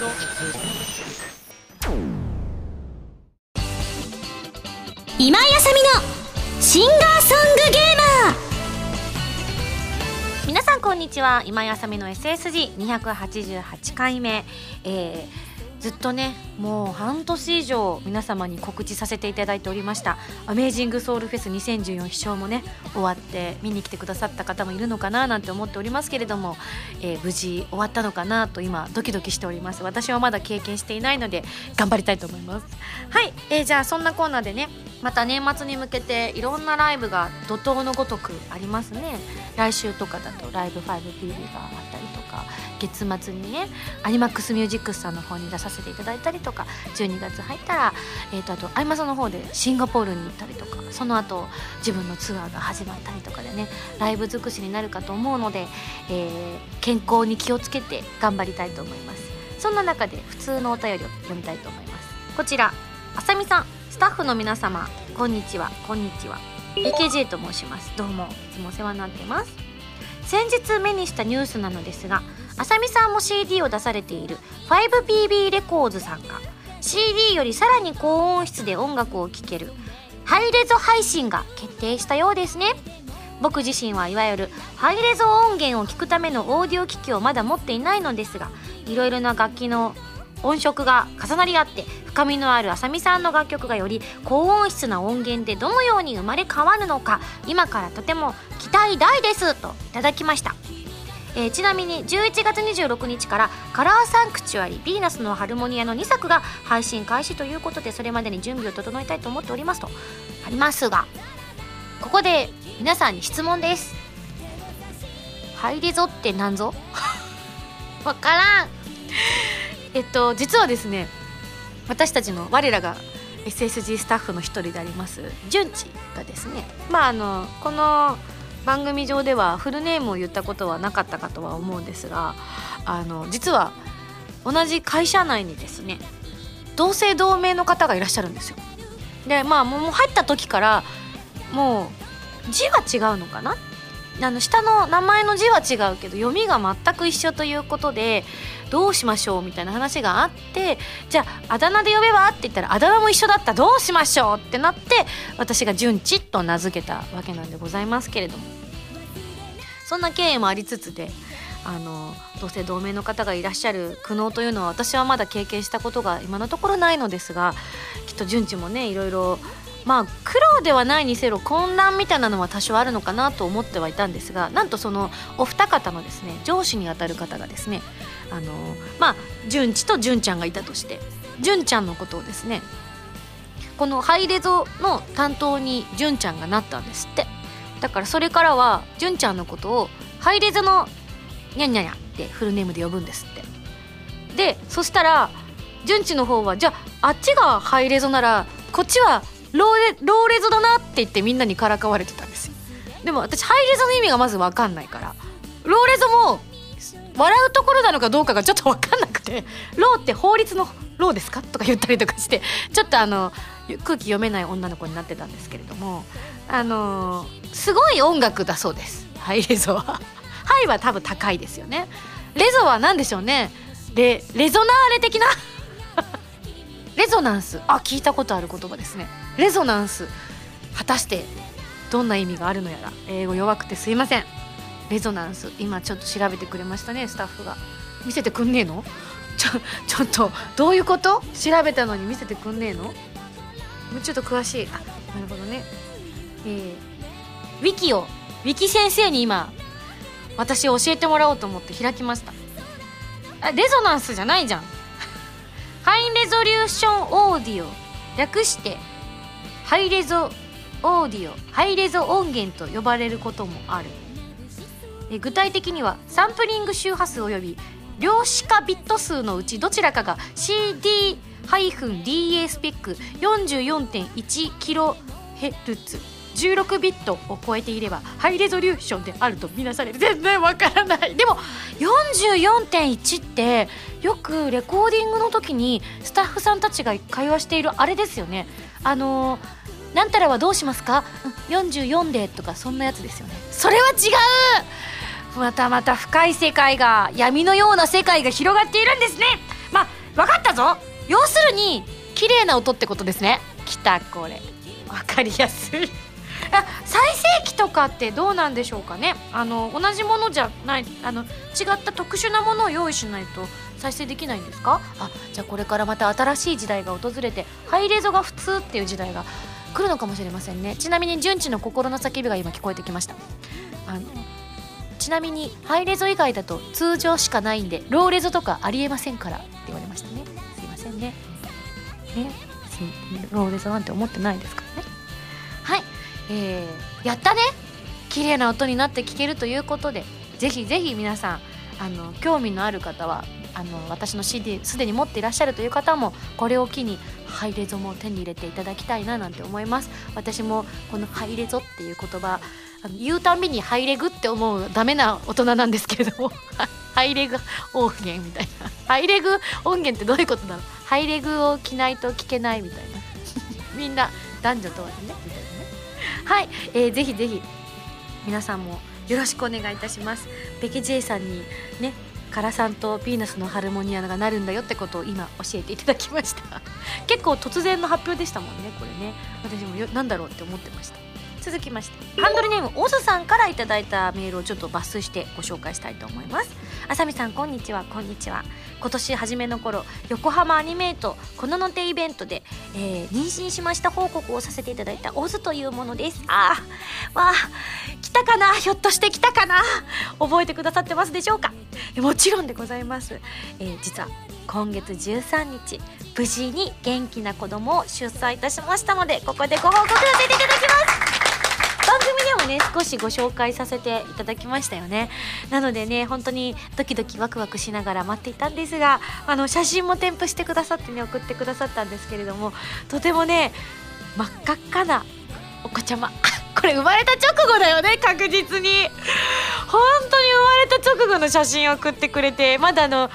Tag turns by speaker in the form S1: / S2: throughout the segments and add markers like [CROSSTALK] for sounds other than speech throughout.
S1: と今井あさみのシンガーソングゲーマー。
S2: 皆さんこんにちは。今井あさみの SSG288 回目、えーずっとねもう半年以上皆様に告知させていただいておりました「アメージングソウルフェス2014」飛翔もね終わって見に来てくださった方もいるのかななんて思っておりますけれども、えー無事終わったのかなと今ドキドキしております。私はまだ経験していないので頑張りたいと思います。はい、えーじゃあそんなコーナーでねまた年末に向けていろんなライブが怒涛のごとくありますね。来週とかだとライブ 5PB があったりとか月末にねアニマックスミュージックスさんの方に出させていただいたりとか12月入ったら、えー、とあとアイマサの方でシンガポールに行ったりとかその後自分のツアーが始まったりとかでねライブ尽くしになるかと思うので、えー健康に気をつけて頑張りたいと思います。そんな中で普通のお便りを読みたいと思います。こちらあさみさんスタッフの皆様こんにちはこんにちは。AKJ と申します。どうもいつもお世話になってます。先日目にしたニュースなのですがあさみさんも CD を出されている 5PB レコーズさんが CD よりさらに高音質で音楽を聴けるハイレゾ配信が決定したようですね。僕自身はいわゆるハイレゾ音源を聴くためのオーディオ機器をまだ持っていないのですがいろいろな楽器の音色が重なり合って深みのあるあさみさんの楽曲がより高音質な音源でどのように生まれ変わるのか今からとても期待大ですといただきました、えーちなみに11月26日からカラーサンクチュアリヴィーナスのハルモニアの2作が配信開始ということでそれまでに準備を整えたいと思っておりますと。ありますがここで皆さんに質問です。ハイレゾって何ぞ？[LAUGHS] わからん。えっと実はですね私たちの我らが SSG スタッフの一人であります純知がですねまああのこの番組上ではフルネームを言ったことはなかったかとは思うんですがあの実は同じ会社内にですね同姓同名の方がいらっしゃるんですよ。でまあもう入った時からもう字は違うのかなあの下の名前の字は違うけど読みが全く一緒ということでどうしましょうみたいな話があってじゃああだ名で呼べばって言ったらあだ名も一緒だったどうしましょうってなって私が純ちと名付けたわけなんでございますけれども。そんな経緯もありつつであの同姓同名の方がいらっしゃる苦悩というのは私はまだ経験したことが今のところないのですがきっと純ちもねいろいろまあ苦労ではないにせよ混乱みたいなのは多少あるのかなと思ってはいたんですがなんとそのお二方のですね上司にあたる方がですねあのまあ純ちと純ちゃんがいたとして純ちゃんのことをですねこのハイレゾの担当に純ちゃんがなったんですって。だからそれからは純ちゃんのことをハイレゾのニャンニャンニャってフルネームで呼ぶんですって。でそしたら純ちゃんの方はじゃああっちがハイレゾならこっちはローレローレゾだなって言ってみんなにからかわれてたんですよ。でも私ハイレゾの意味がまず分かんないから。ローレゾも笑うところなのかどうかがちょっと分かんなくて「ローって法律のローですか?」とか言ったりとかしてちょっとあの空気読めない女の子になってたんですけれどもあのすごい音楽だそうですハイレゾは。ハイは多分高いですよね。レゾは何でしょうね。レレゾナーレ的な？レゾナンス。あ聞いたことある言葉ですね。レゾナンス。果たしてどんな意味があるのやら。英語弱くてすいません。レゾナンス。今ちょっと調べてくれましたねスタッフが。見せてくんねえの？ちょちょっとどういうこと？調べたのに見せてくんねえの？もうちょっと詳しい。あなるほどね。えー、ウィキをウィキ先生に今私教えてもらおうと思って開きました。あレゾナンスじゃないじゃん。ハイレゾリューションオーディオ。略してハイレゾオーディオハイレゾ音源と呼ばれることもある。え具体的にはサンプリング周波数及び量子化ビット数のうちどちらかが CD-DA スペック 44.1kHz 16ビットを超えていればハイレゾリューションであるとみなされる全然わからない。でも44.1ってよくレコーディングの時にスタッフさんたちが会話しているあれですよね。あのーなんたらはどうしますか？44でとかそんなやつですよね。それは違う。またまた深い世界が闇のような世界が広がっているんですね。まあ分かったぞ。要するに綺麗な音ってことですね。きたこれ。分かりやすい。[LAUGHS] あ再生機とかってどうなんでしょうかね。あの同じものじゃないあの違った特殊なものを用意しないと。再生できないんですか？あじゃあこれからまた新しい時代が訪れてハイレゾが普通っていう時代が来るのかもしれませんね。ちなみに純知の心の叫びが今聞こえてきました。あのちなみにハイレゾ以外だと通常しかないんでローレゾとかありえませんからって言われましたね。すいませんね。ね。ローレゾなんて思ってないですからね。はい。えー、やったね。綺麗な音になって聞けるということでぜひぜひ皆さんあの興味のある方はあの私の CD すでに持っていらっしゃるという方もこれを機にハイレゾも手に入れていただきたいななんて思います。私もこのハイレゾっていう言葉あの言うたびにハイレグって思うダメな大人なんですけれども [LAUGHS] ハイレグ音源みたいな。ハイレグ音源ってどういうことなのハイレグを着ないと聞けないみたいな。[LAUGHS] みんな男女問わずねみたいなね。はい、えー、ぜひぜひ皆さんもよろしくお願いいたします。ベケ J さんにねカラさんとヴィーナスのハルモニアがなるんだよってことを今教えていただきました。[LAUGHS] 結構突然の発表でしたもんねこれね。私もよなんだろうって思ってました。続きまして。ハンドルネームオズさんからいただいたメールをちょっと抜粋してご紹介したいと思います。あさみさんこんにちは。こんにちは。今年初めの頃横浜アニメートこのの手イベントで、えー、妊娠しました報告をさせていただいたオズというものです。あーわあ来たかな？ひょっとして来たかな？覚えてくださってますでしょうか？もちろんでございます、えー、実は今月13日無事に元気な子供を出産いたしましたのでここでご報告させていただきます。番組でもね少しご紹介させていただきましたよね。なのでね本当にドキドキワクワクしながら待っていたんですがあの写真も添付してくださってね送ってくださったんですけれどもとてもね真っ赤っかなお子ちゃま。[LAUGHS] これ生まれた直後だよね確実に。本当に生まれた直後の写真を送ってくれてまだあの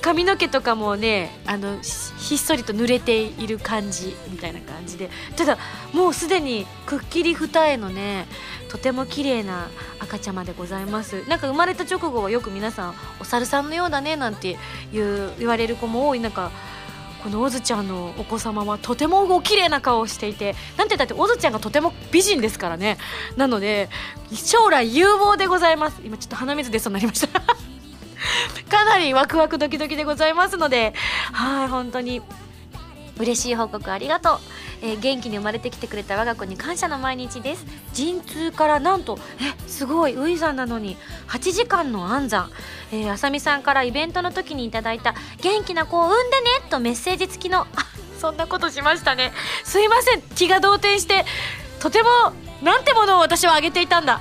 S2: 髪の毛とかもねあのひっそりと濡れている感じみたいな感じで。ただもうすでにくっきり二重のねとても綺麗な赤ちゃまでございます。なんか生まれた直後はよく皆さんお猿さんのようだねなんて言言われる子も多い。中このオズちゃんのお子様はとてもお綺麗な顔をしていてなんて言ったってオズちゃんがとても美人ですからね。なので将来有望でございます。今ちょっと鼻水出そうになりました。[LAUGHS] かなりワクワクドキドキでございますのではい本当に。嬉しい報告ありがとう、えー、元気に生まれてきてくれた我が子に感謝の毎日です。陣痛からなんとえすごいウイザンなのに8時間の安産。え、あさみさんからイベントの時にいただいた元気な子を産んでねとメッセージ付きのあそんなことしましたね。すいません。気が動転してとてもなんてものを私はあげていたんだ、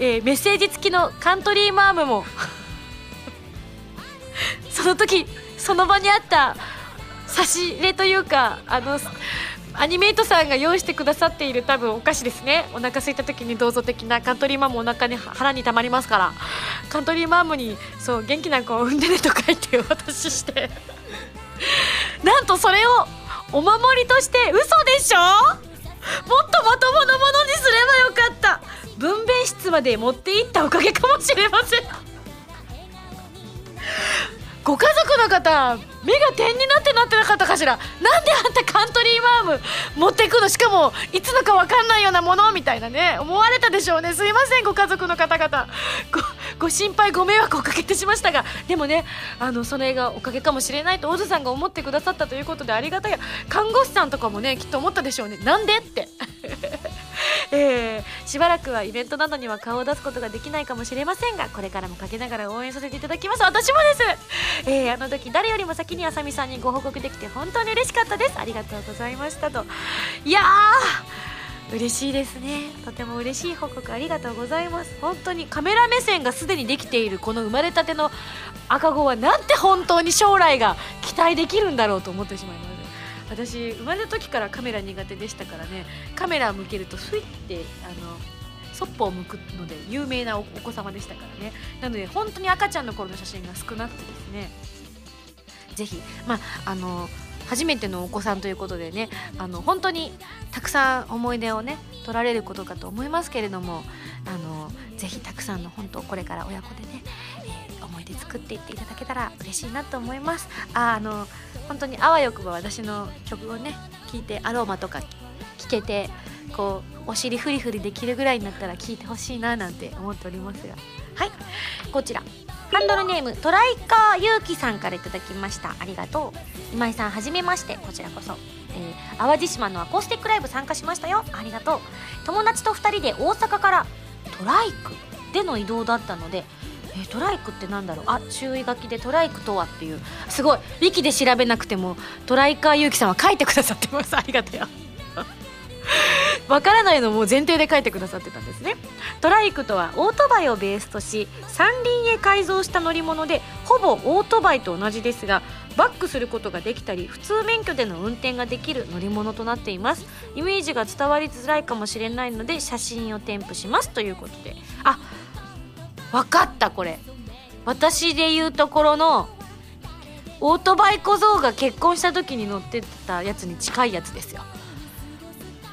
S2: えー、メッセージ付きのカントリーマームもその時その場にあった差し入れというかあのアニメートさんが用意してくださっている多分お菓子ですね。お腹空いた時にどうぞ的なカントリーマームお腹に腹にたまりますから。カントリーマームにそう元気な子を産んでねと書いてお渡しして。なんとそれをお守りとして嘘でしょ？もっとまともなものにすればよかった。分娩室まで持って行ったおかげかもしれません。ご家族の方目が点になってなってなかったかしら？なんであんたカントリーマーム持ってくの？しかもいつのか分かんないようなもの？みたいなね。思われたでしょうね。すいませんご家族の方々。ご心配ご迷惑をかけてしましたが。でもねあのそれがおかげかもしれないと大津さんが思ってくださったということでありがたい。看護師さんとかもねきっと思ったでしょうね。なんで？って。[LAUGHS] えー、しばらくはイベントなどには顔を出すことができないかもしれませんがこれからもかけながら応援させていただきます。私もです、えー、あの時誰よりも先にあさみさんにご報告できて本当に嬉しかったです。ありがとうございましたと。いやー嬉しいですね。とても嬉しい報告ありがとうございます。本当にカメラ目線がすでにできているこの生まれたての赤子はなんて本当に将来が期待できるんだろうと思ってしまいます。私生まれた時からカメラ苦手でしたからね。カメラ向けるとスイッてあのそっぽを向くので有名なお子様でしたからね。なので本当に赤ちゃんの頃の写真が少なくてですね。ぜひまああの初めてのお子さんということでねあの本当にたくさん思い出をね取られることかと思いますけれどもあのぜひたくさんの本当これから親子でね、えー、思い出作っていっていただけたら嬉しいなと思います。ああの本当にあわよくば私の曲をね聴いてアロマとか聴けてこうお尻フリフリできるぐらいになったら聴いてほしいななんて思っておりますが。はい。こちら。ハンドルネームトライカーゆうきさんからいただきました。ありがとう。今井さんはじめまして。こちらこそ、えー、淡路島のアコースティックライブ参加しましたよ。ありがとう。友達と2人で大阪からトライクでの移動だったのでえトライクってなんだろう？あ注意書きでトライクとはっていう。すごい。ウィキで調べなくてもトライカーゆうきさんは書いてくださってます。ありがとう。[LAUGHS] わからないのも前提で書いてくださってたんですね。トライクとはオートバイをベースとし三輪へ改造した乗り物でほぼオートバイと同じですがバックすることができたり普通免許での運転ができる乗り物となっています。イメージが伝わりづらいかもしれないので写真を添付しますということで。あ分かったこれ。私で言うところのオートバイ小僧が結婚した時に乗ってたやつに近いやつですよ。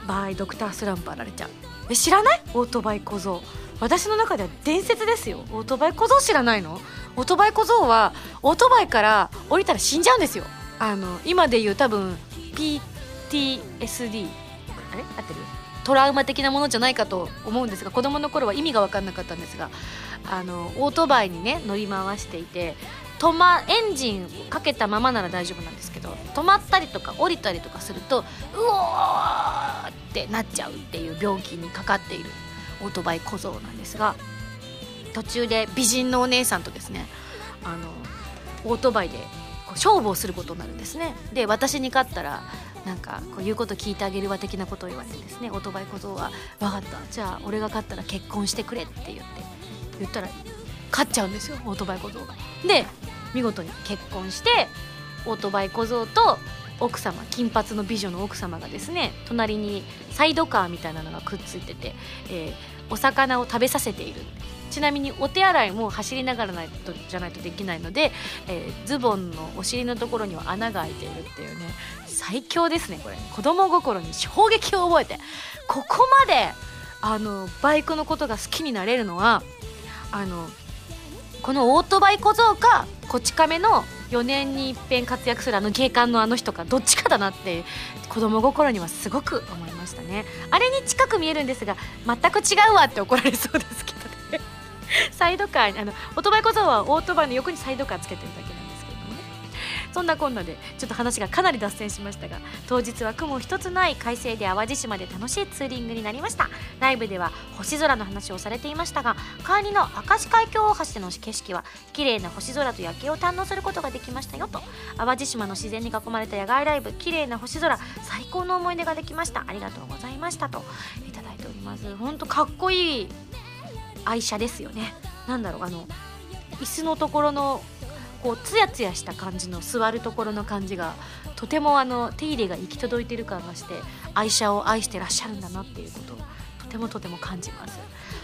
S2: バイドクタースランプあられちゃうえ知らない？オートバイ小僧。私の中では伝説ですよ。オートバイ小僧知らないの？オートバイ小僧はオートバイから降りたら死んじゃうんですよ。あの今で言う多分 PTSD あれ？合ってる？トラウマ的なものじゃないかと思うんですが子供の頃は意味が分かんなかったんですがあのオートバイにね乗り回していて止まエンジンかけたままなら大丈夫なんですけど止まったりとか降りたりとかするとうおーってなっちゃうっていう病気にかかっているオートバイ小僧なんですが途中で美人のお姉さんとですねあのオートバイでこう勝負をすることになるんですね。で私に勝ったらなんかこう言うこと聞いてあげるわ的なことを言われてですねオートバイ小僧は「分かったじゃあ俺が勝ったら結婚してくれ」って言って言ったら勝っちゃうんですよオートバイ小僧が。で見事に結婚してオートバイ小僧と奥様金髪の美女の奥様がですね隣にサイドカーみたいなのがくっついてて、えー、お魚を食べさせているちなみにお手洗いも走りながらないとじゃないとできないので、えー、ズボンのお尻のところには穴が開いているっていうね最強ですねこれ。子供心に衝撃を覚えて。ここまであのバイクのことが好きになれるのはあのこのオートバイ小僧かこち亀の4年に一遍活躍するあの警官のあの人かどっちかだなって子供心にはすごく思いましたね。あれに近く見えるんですが全く違うわって怒られそうですけどね。[LAUGHS] サイドカーにあのオートバイ小僧はオートバイの横にサイドカーつけてるだけ。そんなこんなでちょっと話がかなり脱線しましたが当日は雲一つない快晴で淡路島で楽しいツーリングになりました。ライブでは星空の話をされていましたが帰りの明石海峡大橋での景色は綺麗な星空と夜景を堪能することができましたよと。淡路島の自然に囲まれた野外ライブ綺麗な星空最高の思い出ができました。ありがとうございましたといただいております。本当かっこいい愛車ですよね。なんだろうあの椅子のところのこうツヤツヤした感じの座るところの感じがとてもあの手入れが行き届いてる感がして愛車を愛してらっしゃるんだなっていうことをとてもとても感じます。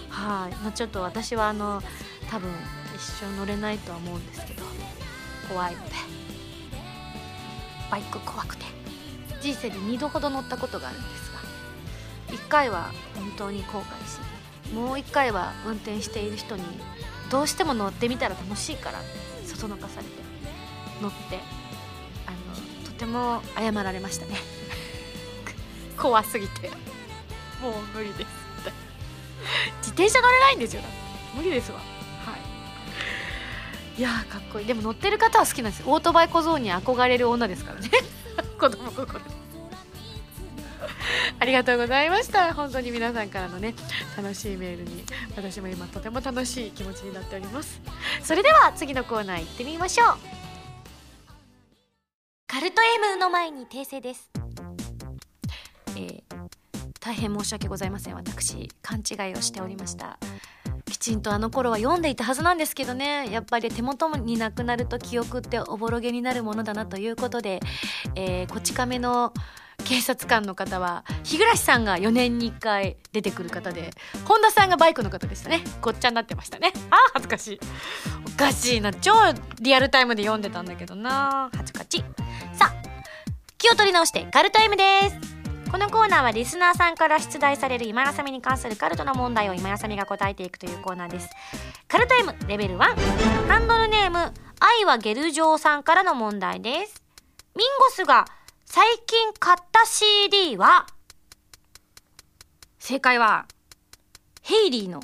S2: はい、まあ、ちょっと私はあの多分一生乗れないとは思うんですけど怖い。のでバイク怖くて。人生で2度ほど乗ったことがあるんですが1回は本当に後悔しもう1回は運転している人にどうしても乗ってみたら楽しいからそのかされて乗ってあのとても謝られましたね。[LAUGHS] 怖すぎて。もう無理です自転車乗れないんですよ無理ですわ。はい。いやかっこいい。でも乗ってる方は好きなんですオートバイ小僧に憧れる女ですからね。[LAUGHS] 子供心ありがとうございました。本当に皆さんからのね楽しいメールに私も今とても楽しい気持ちになっております。それでは次のコーナー行ってみましょう。カルト M の前に訂正です。えー、大変申し訳ございません。私勘違いをしておりました。きちんとあの頃は読んでいたはずなんですけどね。やっぱり手元になくなると記憶っておぼろげになるものだなということで、えー、こち亀の警察官の方は日暮さんが4年に1回出てくる方で本田さんがバイクの方でしたね。ごっちゃになってましたね。あー恥ずかしい。おかしいな。超リアルタイムで読んでたんだけどな。恥ずかしい。さあ気を取り直してカルタイムです。このコーナーはリスナーさんから出題される今やさみに関するカルトの問題を今やさみが答えていくというコーナーです。カルト M レベル1ハンドルネーム愛はゲルジョーさんからの問題です。ミンゴスが最近買った CD は？正解はヘイリーの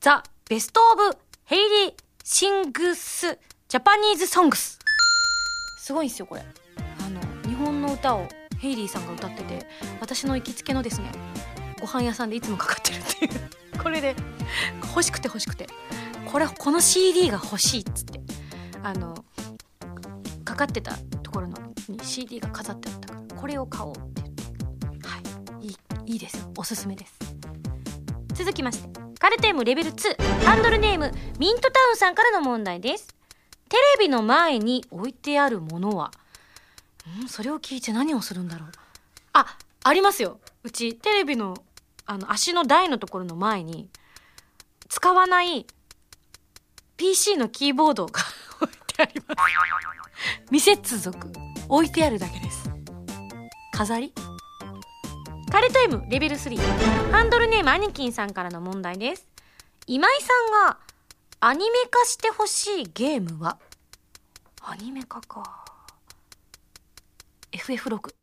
S2: ザ・ベスト・オブ・ヘイリー・シングス・ジャパニーズ・ソングスすごいんですよこれ。あの日本の歌をヘイリーさんが歌ってて私の行きつけのですねご飯屋さんでいつもかかってるっていう。[LAUGHS] これで欲しくて欲しくて。これこの CD が欲しいっつって。あのかかってたところのに CD が飾ってあったからこれを買おうってってはい。いいいいです。おすすめです。続きましてカルテームレベル2ハンドルネームミントタウンさんからの問題です。テレビの前に置いてあるものは？んそれを聞いて何をするんだろう。あありますよ。うちテレビのあの足の台のところの前に使わない PC のキーボードが [LAUGHS] 置いてあります。未接続。置いてあるだけです。飾り？カレタイムレベル3ハンドルネームアニキンさんからの問題です。今井さんがアニメ化してほしいゲームは？アニメ化か。FF6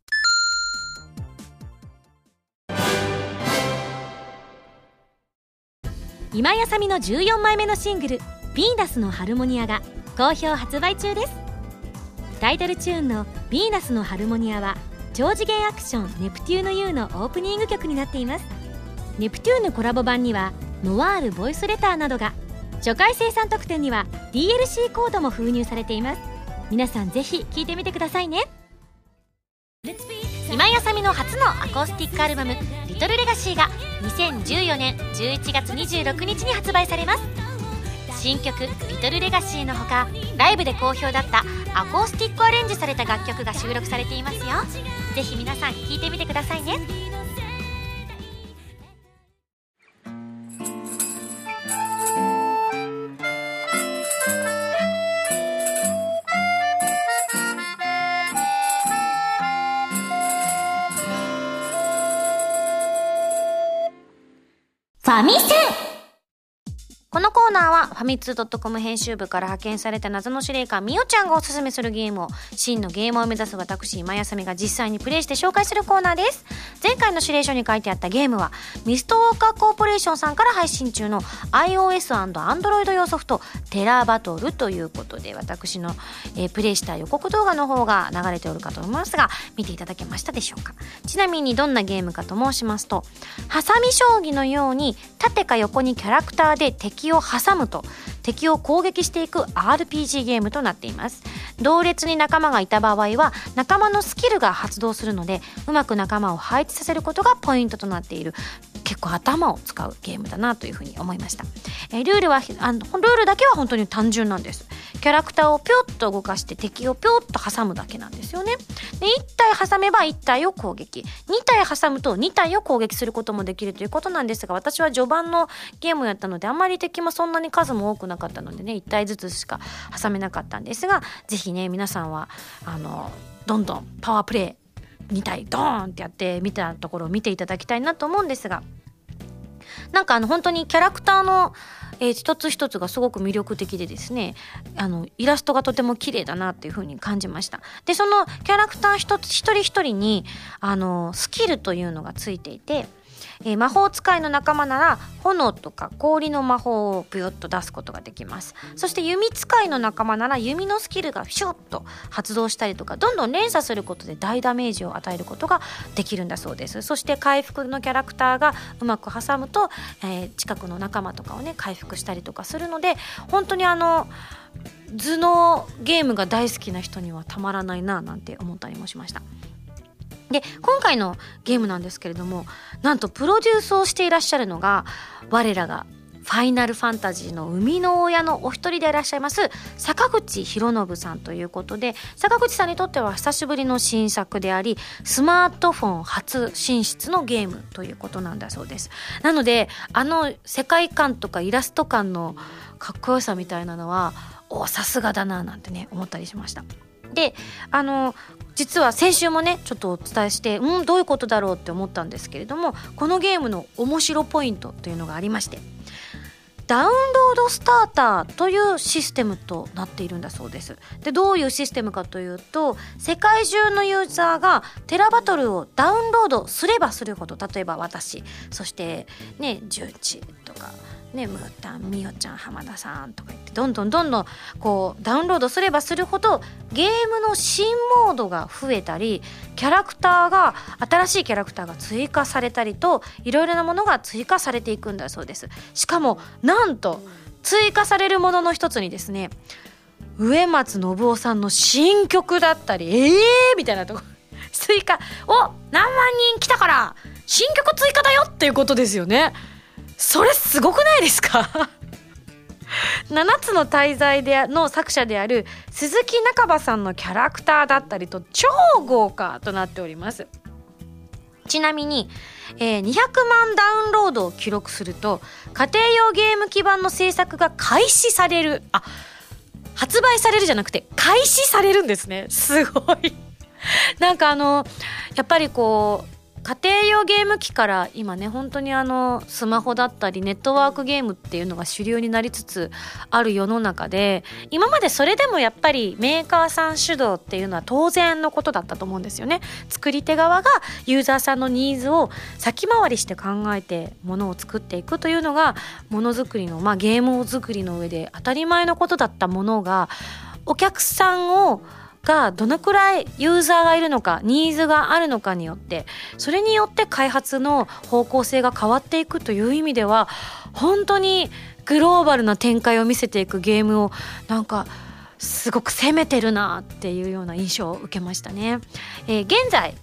S2: 今やさみの14枚目のシングル「ヴィーナスのハルモニア」が好評発売中ですタイトルチューンの「ヴィーナスのハルモニア」は超次元アクション「ネプテューヌ U」のオープニング曲になっています。ネプテューヌコラボ版にはノワールボイスレターなどが初回生産特典には DLC コードも封入されています。皆さんぜひ聴いてみてくださいね。今井あさみの初のアコースティックアルバム「リトルレガシーが2014年11月26日に発売されます。新曲「リトルレガシーのほかライブで好評だったアコースティックアレンジされた楽曲が収録されていますよ。ぜひ皆さん聴いてみてくださいね。
S1: ファミセン。
S2: このコーナーはファミツー .com 編集部から派遣された謎の司令官みおちゃんがおすすめするゲームを真のゲームを目指す私今やさみが実際にプレイして紹介するコーナーです。前回の指令書に書いてあったゲームはミストウォーカーコーポレーションさんから配信中の iOS&Android 用ソフトテラーバトルということで私の、えープレイした予告動画の方が流れておるかと思いますが見ていただけましたでしょうか？ちなみにどんなゲームかと申しますとハサミ将棋のように縦か横にキャラクターで敵をを挟むと敵を攻撃していく RPG ゲームとなっています。同列に仲間がいた場合は仲間のスキルが発動するのでうまく仲間を配置させることがポイントとなっている。結構頭を使うゲームだなというふうに思いました、えールールはあのルールだけは本当に単純なんです。キャラクターをぴょっと動かして敵をぴょっと挟むだけなんですよね。で1体挟めば1体を攻撃。2体挟むと2体を攻撃することもできるということなんですが私は序盤のゲームをやったのであんまり敵もそんなに数も多くなかったのでね1体ずつしか挟めなかったんですがぜひね皆さんはあのどんどんパワープレイ2体ドーンってやって見たところを見ていただきたいなと思うんですがなんかあの本当にキャラクターの、えー一つ一つがすごく魅力的でですねあのイラストがとても綺麗だなっていう風に感じました。でそのキャラクター一つ一人一人にあのスキルというのがついていてえー魔法使いの仲間なら炎とか氷の魔法をブヨッと出すことができます。そして弓使いの仲間なら弓のスキルがシュッと発動したりとかどんどん連鎖することで大ダメージを与えることができるんだそうです。そして回復のキャラクターがうまく挟むと、えー近くの仲間とかをね回復したりとかするので本当にあの頭脳ゲームが大好きな人にはたまらないななんて思ったりもしました。で今回のゲームなんですけれどもなんとプロデュースをしていらっしゃるのが我らがファイナルファンタジーの生みの親のお一人でいらっしゃいます坂口博信さんということで坂口さんにとっては久しぶりの新作でありスマートフォン初進出のゲームということなんだそうです。なのであの世界観とかイラスト感のかっこよさみたいなのはおさすがだななんてね思ったりしました。であの実は先週もねちょっとお伝えしてうんどういうことだろうって思ったんですけれどもこのゲームの面白ポイントというのがありましてダウンロードスターターというシステムとなっているんだそうです。でどういうシステムかというと世界中のユーザーがテラバトルをダウンロードすればするほど例えば私そしてね純知とかね、ムータン、みおちゃん、浜田さんとか言ってどんどんどんどんこうダウンロードすればするほどゲームの新モードが増えたりキャラクターが新しいキャラクターが追加されたりといろいろなものが追加されていくんだそうです。しかもなんと追加されるものの一つにですね植松信夫さんの新曲だったりええー、みたいなとこ [LAUGHS] 追加お何万人来たから新曲追加だよっていうことですよね。それすごくないですか？7つの大罪での作者である鈴木中葉さんのキャラクターだったりと超豪華となっております。ちなみに、えー、200万ダウンロードを記録すると家庭用ゲーム基盤の制作が開始される。あ発売されるじゃなくて開始されるんですね。すごい。[LAUGHS] なんかあのやっぱりこう家庭用ゲーム機から今ね本当にあのスマホだったりネットワークゲームっていうのが主流になりつつある世の中で今までそれでもやっぱりメーカーさん主導っていうのは当然のことだったと思うんですよね。作り手側がユーザーさんのニーズを先回りして考えてものを作っていくというのがものづくりのまあゲームを作りの上で当たり前のことだったものがお客さんをがどのくらいユーザーがいるのかニーズがあるのかによってそれによって開発の方向性が変わっていくという意味では本当にグローバルな展開を見せていくゲームをなんかすごく攻めてるなっていうような印象を受けましたね。えー、現在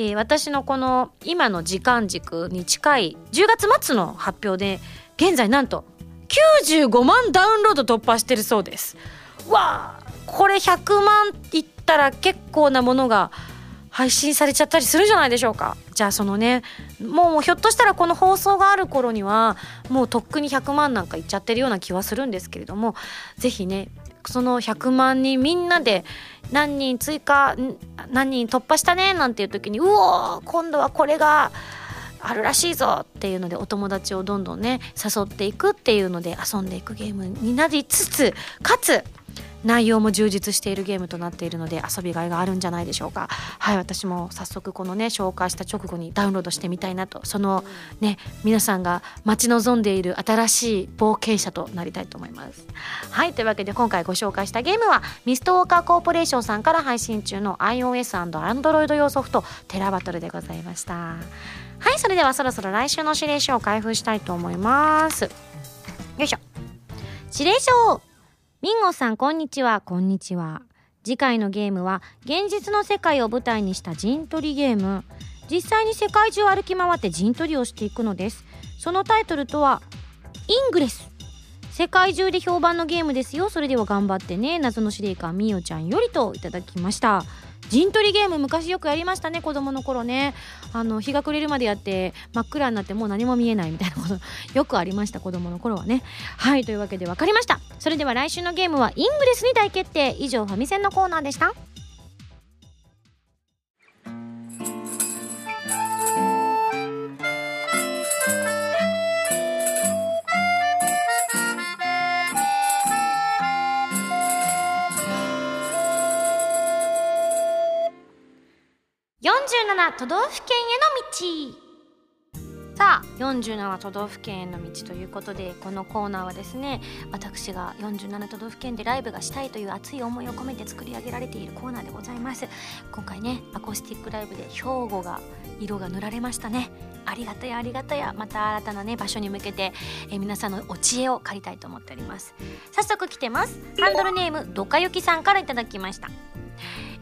S2: えー、私のこの今の時間軸に近い10月末の発表で現在なんと95万ダウンロード突破してるそうです。わこれ100万いったら結構なものが配信されちゃったりするじゃないでしょうか。じゃあそのねもうひょっとしたらこの放送がある頃にはもうとっくに100万なんかいっちゃってるような気はするんですけれども是非ねその100万人みんなで何人追加何人突破したねなんていう時にうお今度はこれがあるらしいぞっていうのでお友達をどんどんね誘っていくっていうので遊んでいくゲームになりつつかつ内容も充実しているゲームとなっているので遊びがいがあるんじゃないでしょうか。はい私も早速このね紹介した直後にダウンロードしてみたいなと。そのね皆さんが待ち望んでいる新しい冒険者となりたいと思います。はいというわけで今回ご紹介したゲームはミストウォーカーコーポレーションさんから配信中の iOS&Android 用ソフトテラバトルでございました。はいそれではそろそろ来週の指令書を開封したいと思います。よいしょ。指令書ミンゴさん、こんにちは。こんにちは。次回のゲームは、現実の世界を舞台にした陣取りゲーム。実際に世界中を歩き回って陣取りをしていくのです。そのタイトルとは、イングレス。世界中で評判のゲームですよ。それでは頑張ってね。謎の司令官みおちゃんよりといただきました。陣取りゲーム昔よくやりましたね子供の頃ね。あの日が暮れるまでやって真っ暗になってもう何も見えないみたいなこと [LAUGHS] よくありました子供の頃はね。はいというわけで分かりました。それでは来週のゲームはイングレスに大決定。以上ファミセンのコーナーでした。47都道府県への道。さあ47都道府県への道ということでこのコーナーはですね私が47都道府県でライブがしたいという熱い思いを込めて作り上げられているコーナーでございます。今回ねアコースティックライブで兵庫が色が塗られましたね。ありがたやありがたやまた新たなね場所に向けて、え皆さんのお知恵を借りたいと思っております。早速来てます。ハンドルネームどかゆきさんから頂きました。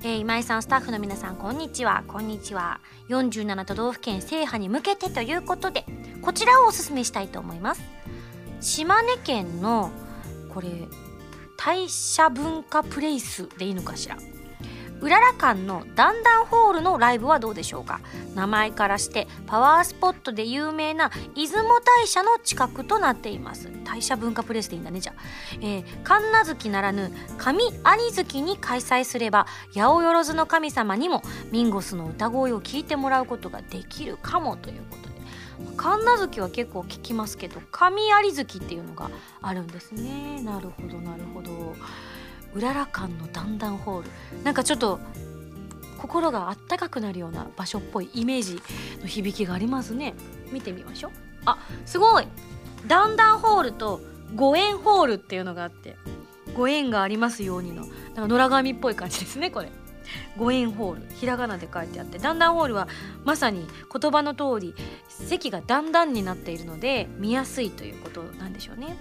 S2: えー、今井さんスタッフの皆さんこんにちは。こんにちは。47都道府県制覇に向けてということでこちらをおすすめしたいと思います。島根県のこれ大社文化プレイスでいいのかしら？うらら館のダンダンホールのライブはどうでしょうか？名前からしてパワースポットで有名な出雲大社の近くとなっています。大社文化プレスでいいんだねじゃあ、えー、神奈月ならぬ神有月に開催すれば八百万の神様にもミンゴスの歌声を聞いてもらうことができるかもということで。神奈月は結構聞きますけど神有月っていうのがあるんですね。なるほどなるほど。うらら館の段々ホール。なんかちょっと心があったかくなるような場所っぽいイメージの響きがありますね。見てみましょう。あすごい。段々ホールと五円ホールっていうのがあってご縁がありますようにのなんか野良神っぽい感じですねこれ。五円ホール。ひらがなで書いてあって。段々ホールはまさに言葉の通り席が段々になっているので見やすいということなんでしょうね。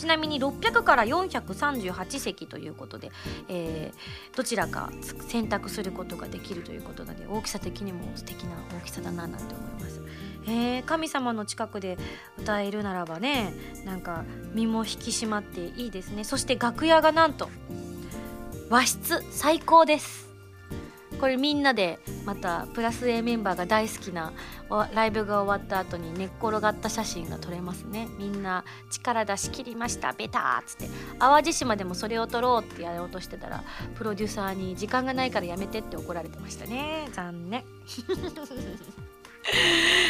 S2: ちなみに600から438席ということで、えー、どちらか選択することができるということなので大きさ的にも素敵な大きさだななんて思います。えー、神様の近くで歌えるならばねなんか身も引き締まっていいですねそして楽屋がなんと和室最高ですこれみんなでまたプラス A メンバーが大好きなライブが終わった後に寝っ転がった写真が撮れますね。みんな力出し切りました。ベターっつって。淡路島でもそれを撮ろうってやろうとしてたらプロデューサーに時間がないからやめてって怒られてましたね。残念。[LAUGHS]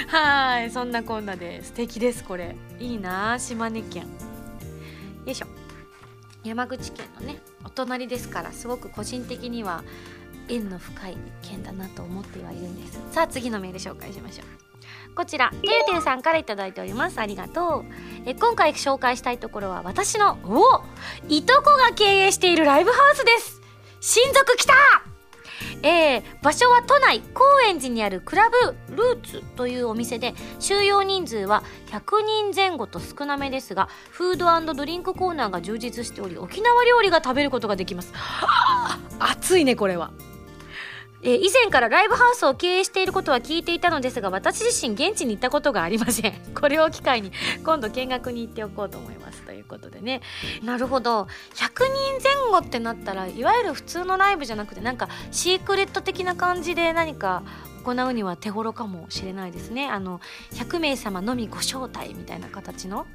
S2: はい。そんなこんなで素敵ですこれ。いいな。島根県。よいしょ。山口県のねお隣ですからすごく個人的には縁の深い件だなと思ってはいるんです。さあ次のメール紹介しましょう。こちらてるてるさんから頂いております。ありがとう。え今回紹介したいところは私のおいとこが経営しているライブハウスです。親族来た!えー、場所は都内高円寺にあるクラブルーツというお店で収容人数は100人前後と少なめですがフードドリンクコーナーが充実しており沖縄料理が食べることができます。熱いねこれは。えー、以前からライブハウスを経営していることは聞いていたのですが私自身現地に行ったことがありません。[LAUGHS] これを機会に今度見学に行っておこうと思いますということでね。なるほど。100人前後ってなったらいわゆる普通のライブじゃなくてなんかシークレット的な感じで何か行うには手頃かもしれないですね。あの100名様のみご招待みたいな形の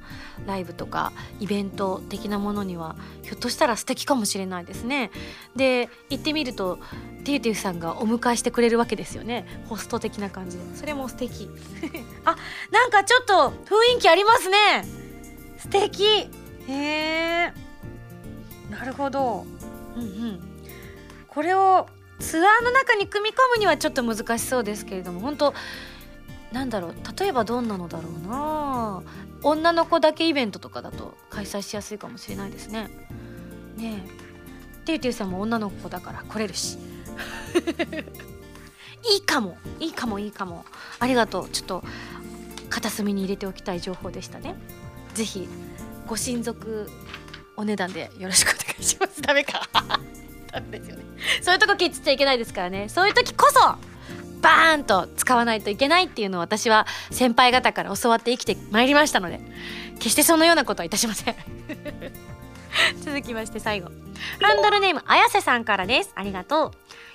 S2: ライブとかイベント的なものにはひょっとしたら素敵かもしれないですね。で行ってみるとティーティフさんがお迎えしてくれるわけですよね。ホスト的な感じで。それも素敵。[LAUGHS] あなんかちょっと雰囲気ありますね。素敵。へえ。なるほど。うんうん。これをツアーの中に組み込むにはちょっと難しそうですけれども本当なんだろう例えばどんなのだろうな。女の子だけイベントとかだと開催しやすいかもしれないですね。ねえ。ていうていうさんも女の子だから来れるし。[LAUGHS] いいかも。いいかもいいかも。ありがとう。ちょっと片隅に入れておきたい情報でしたね。是非ご親族お値段でよろしくお願いします。ダメか。ダメですよね。そういうとこケチっちゃいけないですからね。そういう時こそバーンと使わないといけないっていうのを私は先輩方から教わって生きてまいりましたので決してそのようなことはいたしません。[LAUGHS] 続きまして最後。ハンドルネーム綾瀬さんからです。ありがとう。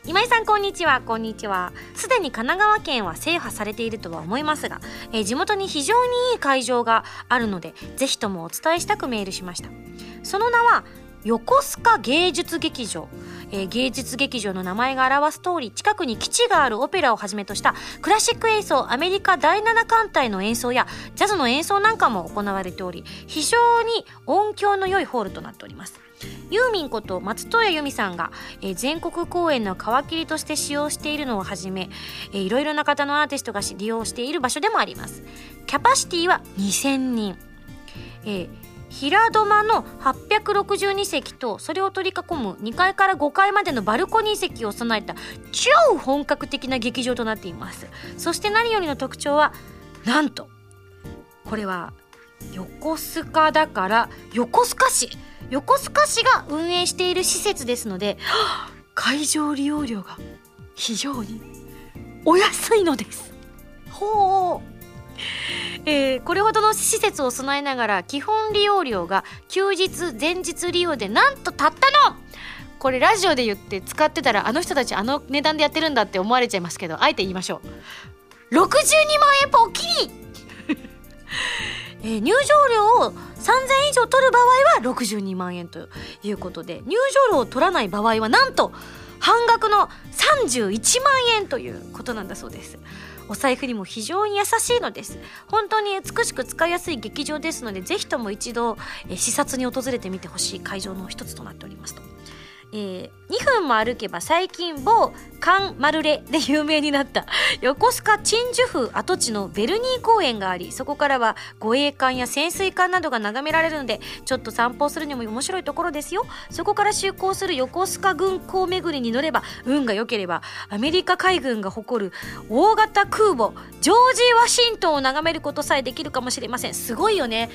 S2: 今井さんこんにちは。こんにちは。すでに神奈川県は制覇されているとは思いますが、えー、地元に非常にいい会場があるのでぜひともお伝えしたくメールしました。その名は横須賀芸術劇場、えー、芸術劇場の名前が表す通り近くに基地があるオペラをはじめとしたクラシック演奏アメリカ第7艦隊の演奏やジャズの演奏なんかも行われており非常に音響の良いホールとなっております。ユーミンこと松任谷由実さんが、えー、全国公演の皮切りとして使用しているのをはじめ、いろいろな方のアーティストが利用している場所でもあります。キャパシティは2000人、えー平土間の862席とそれを取り囲む2階から5階までのバルコニー席を備えた超本格的な劇場となっています。そして何よりの特徴はなんとこれは横須賀だから横須賀市横須賀市が運営している施設ですので会場利用料が非常にお安いのです。ほう。えー、これほどの施設を備えながら基本利用料が休日前日利用でなんとたったの。これラジオで言って使ってたらあの人たちあの値段でやってるんだって思われちゃいますけどあえて言いましょう。62万円ポッキリ。[LAUGHS] えー入場料を3000円以上取る場合は62万円ということで入場料を取らない場合はなんと半額の31万円ということなんだそうです。お財布にも非常に優しいのです。本当に美しく使いやすい劇場ですのでぜひとも一度、え視察に訪れてみてほしい会場の一つとなっておりますと。えー2分も歩けば最近某カンマルレで有名になった。[LAUGHS] 横須賀鎮守府跡地のベルニー公園がありそこからは護衛艦や潜水艦などが眺められるのでちょっと散歩するにも面白いところですよ。そこから就航する横須賀軍港巡りに乗れば運が良ければアメリカ海軍が誇る大型空母ジョージ・ワシントンを眺めることさえできるかもしれません。すごいよね。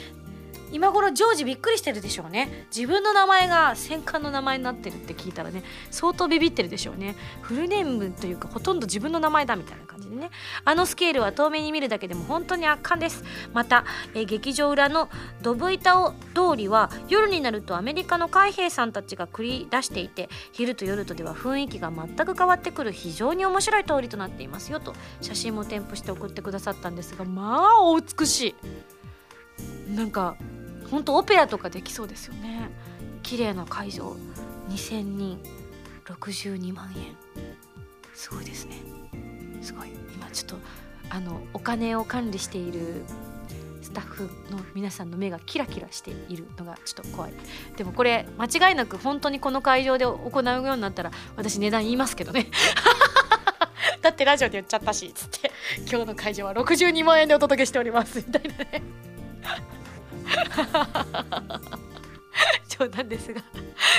S2: 今頃ジョージびっくりしてるでしょうね。自分の名前が戦艦の名前になってるって聞いたらね相当ビビってるでしょうね。フルネームというかほとんど自分の名前だみたいな感じでね。あのスケールは遠目に見るだけでも本当に圧巻です。また、え劇場裏のドブ板を通りは夜になるとアメリカの海兵さんたちが繰り出していて昼と夜とでは雰囲気が全く変わってくる。非常に面白い通りとなっていますよと写真も添付して送ってくださったんですがまあお美し。いなんか本当オペラとかできそうですよね。綺麗な会場。2000人。62万円。すごいですね。すごい。今ちょっとあのお金を管理しているスタッフの皆さんの目がキラキラしているのがちょっと怖い。でもこれ間違いなく本当にこの会場で行うようになったら私値段言いますけどね。[LAUGHS] だってラジオで言っちゃったしつって。今日の会場は62万円でお届けしております。みたいなね。[LAUGHS] 冗談ですが。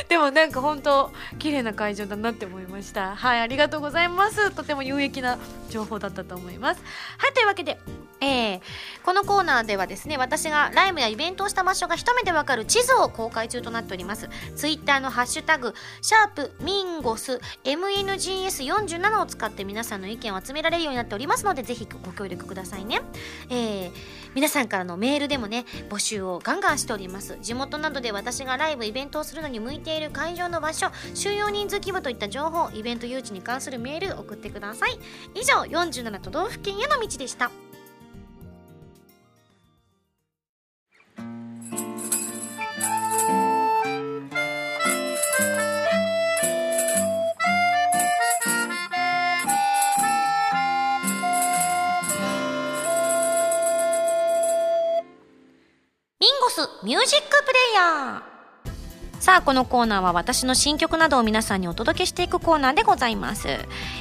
S2: でもなんか本当綺麗な会場だなって思いました。はいありがとうございます。とても有益な情報だったと思います。はいというわけでえーこのコーナーではですね私がライブやイベントをした場所が一目でわかる地図を公開中となっております。ツイッターのハッシュタグシャープミンゴス MNGS47 を使って皆さんの意見を集められるようになっておりますのでぜひご協力くださいね。えー皆さんからのメールでもね募集をガンガンしております。地元などで私がライブイベントをするのに向いている会場の場所収容人数規模といった情報イベント誘致に関するメール送ってください。以上47都道府県への道でした。ミュージックプレイヤー。さあこのコーナーは私の新曲などを皆さんにお届けしていくコーナーでございます、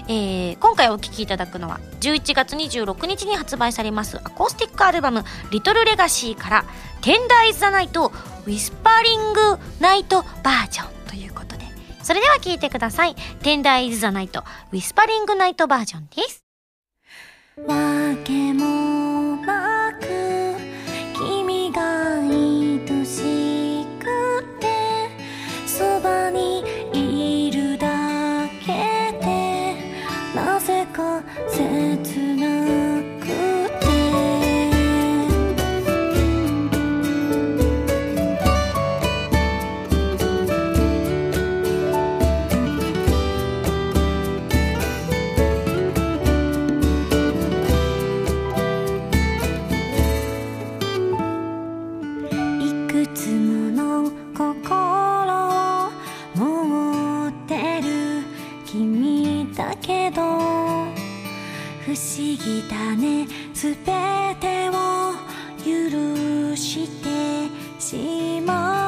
S2: えー今回お聴きいただくのは11月26日に発売されますアコースティックアルバム「リトルレガシーから「テンダーイズ・ザ・ナイト」ウィスパリング・ナイトバージョンということで。それでは聴いてください「テンダーイズ・ザ・ナイト」ウィスパリング・ナイトバージョンです。
S1: わけもくつもの心を持ってる君だけど不思議だね。全てを許してしまう。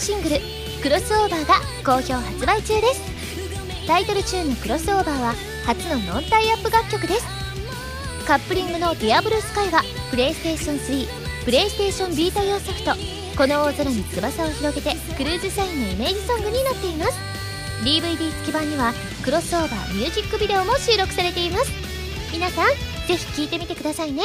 S3: スシングル「クロスオーバー」が好評発売中です。タイトルチューンの「クロスオーバー」は初のノンタイアップ楽曲です。カップリングの「ディアブルスカイはプレイステーション3プレイステーションビータ用ソフト「この大空に翼を広げて」クルーズサインのイメージソングになっています。DVD 付き版にはクロスオーバーミュージックビデオも収録されています。皆さんぜひ聴いてみてくださいね。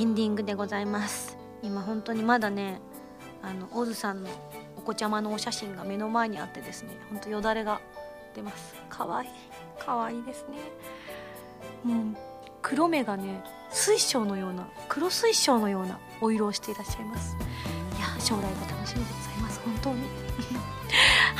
S2: エンディングでございます。今本当にまだねあのオズさんのお子ちゃまのお写真が目の前にあってですね本当よだれが出ます。かわいい。かわいいですね。もう黒目がね水晶のような黒水晶のようなお色をしていらっしゃいます。いや将来が楽しみでございます。本当に。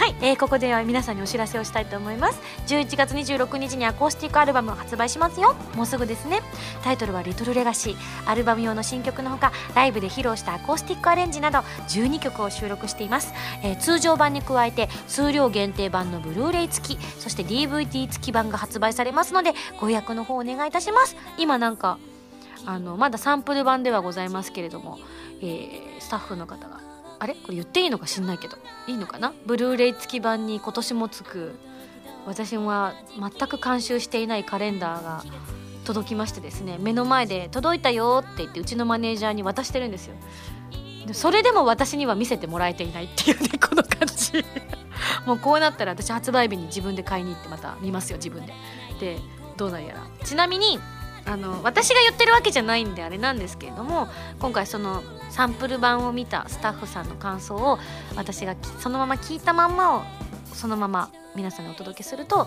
S2: はい、えーここでは皆さんにお知らせをしたいと思います。11月26日にアコースティックアルバムを発売しますよ。もうすぐですね。タイトルは「リトルレガシー」アルバム用の新曲のほかライブで披露したアコースティックアレンジなど12曲を収録しています、えー通常版に加えて数量限定版のブルーレイ付きそして DVD 付き版が発売されますのでご予約の方お願いいたします。今なんかあのまだサンプル版ではございますけれども、えースタッフの方があれ？これ言っていいのか知んないけど。いいのかな？ブルーレイ付き版に今年もつく。私は全く監修していないカレンダーが届きましてですね。目の前で「届いたよ」って言ってうちのマネージャーに渡してるんですよ。それでも私には見せてもらえていないっていうね [LAUGHS] この感じ。[LAUGHS] もうこうなったら私発売日に自分で買いに行ってまた見ますよ自分で。でどうなんやら。ちなみにあの私が言ってるわけじゃないんであれなんですけれども今回そのサンプル版を見たスタッフさんの感想を私がそのまま聞いたまんまをそのまま皆さんにお届けすると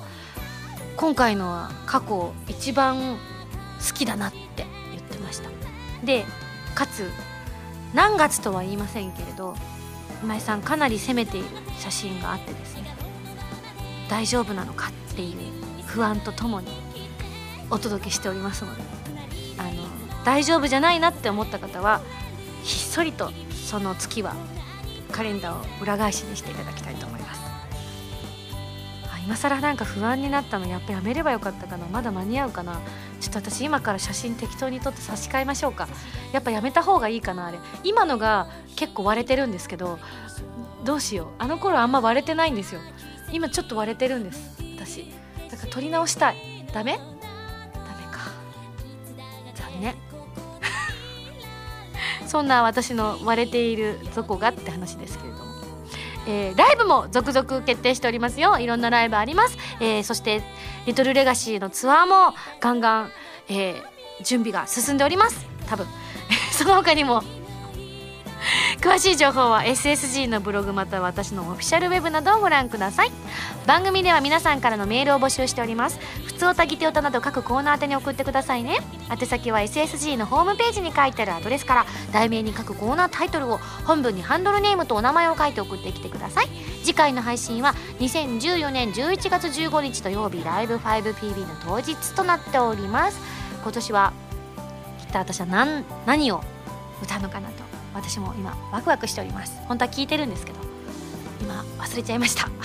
S2: 今回のは過去一番好きだなって言ってました。でかつ何月とは言いませんけれど今井さんかなり攻めている写真があってですね大丈夫なのかっていう不安とともにお届けしておりますのであの大丈夫じゃないなって思った方はひっそりとその月はカレンダーを裏返しにしていただきたいと思います。今更なんか不安になったの？やっぱやめればよかったかな？まだ間に合うかな？ちょっと私今から写真適当に撮って差し替えましょうか。やっぱやめた方がいいかなあれ。今のが結構割れてるんですけどどうしよう？あの頃あんま割れてないんですよ。今ちょっと割れてるんです私。だから撮り直したい。ダメ？そんな私の割れているどこがって話ですけれども、えーライブも続々決定しておりますよ。いろんなライブあります、えーそして「リトルレガシーのツアーもガンガン、えー準備が進んでおります。多分。[LAUGHS] その他にも詳しい情報は SSG のブログまたは私のオフィシャルウェブなどをご覧ください。番組では皆さんからのメールを募集しております。普通おたぎておたなど各コーナー宛てに送ってくださいね。宛先は SSG のホームページに書いてあるアドレスから題名に各コーナータイトルを本文にハンドルネームとお名前を書いて送ってきてください。次回の配信は2014年11月15日土曜日ライブ 5PB の当日となっております。今年はきっと私は何何を歌うのかなと。私も今ワクワクしております。本当は聞いてるんですけど今忘れちゃいました。[LAUGHS]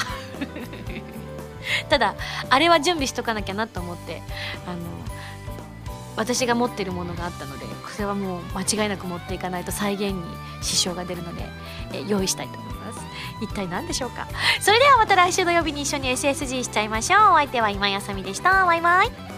S2: ただあれは準備しとかなきゃなと思ってあの私が持ってるものがあったのでこれはもう間違いなく持っていかないと再現に支障が出るのでえ用意したいと思います。一体何でしょうか？それではまた来週土曜日に一緒に SSG しちゃいましょう。お相手は今やさみでした。バイバイ。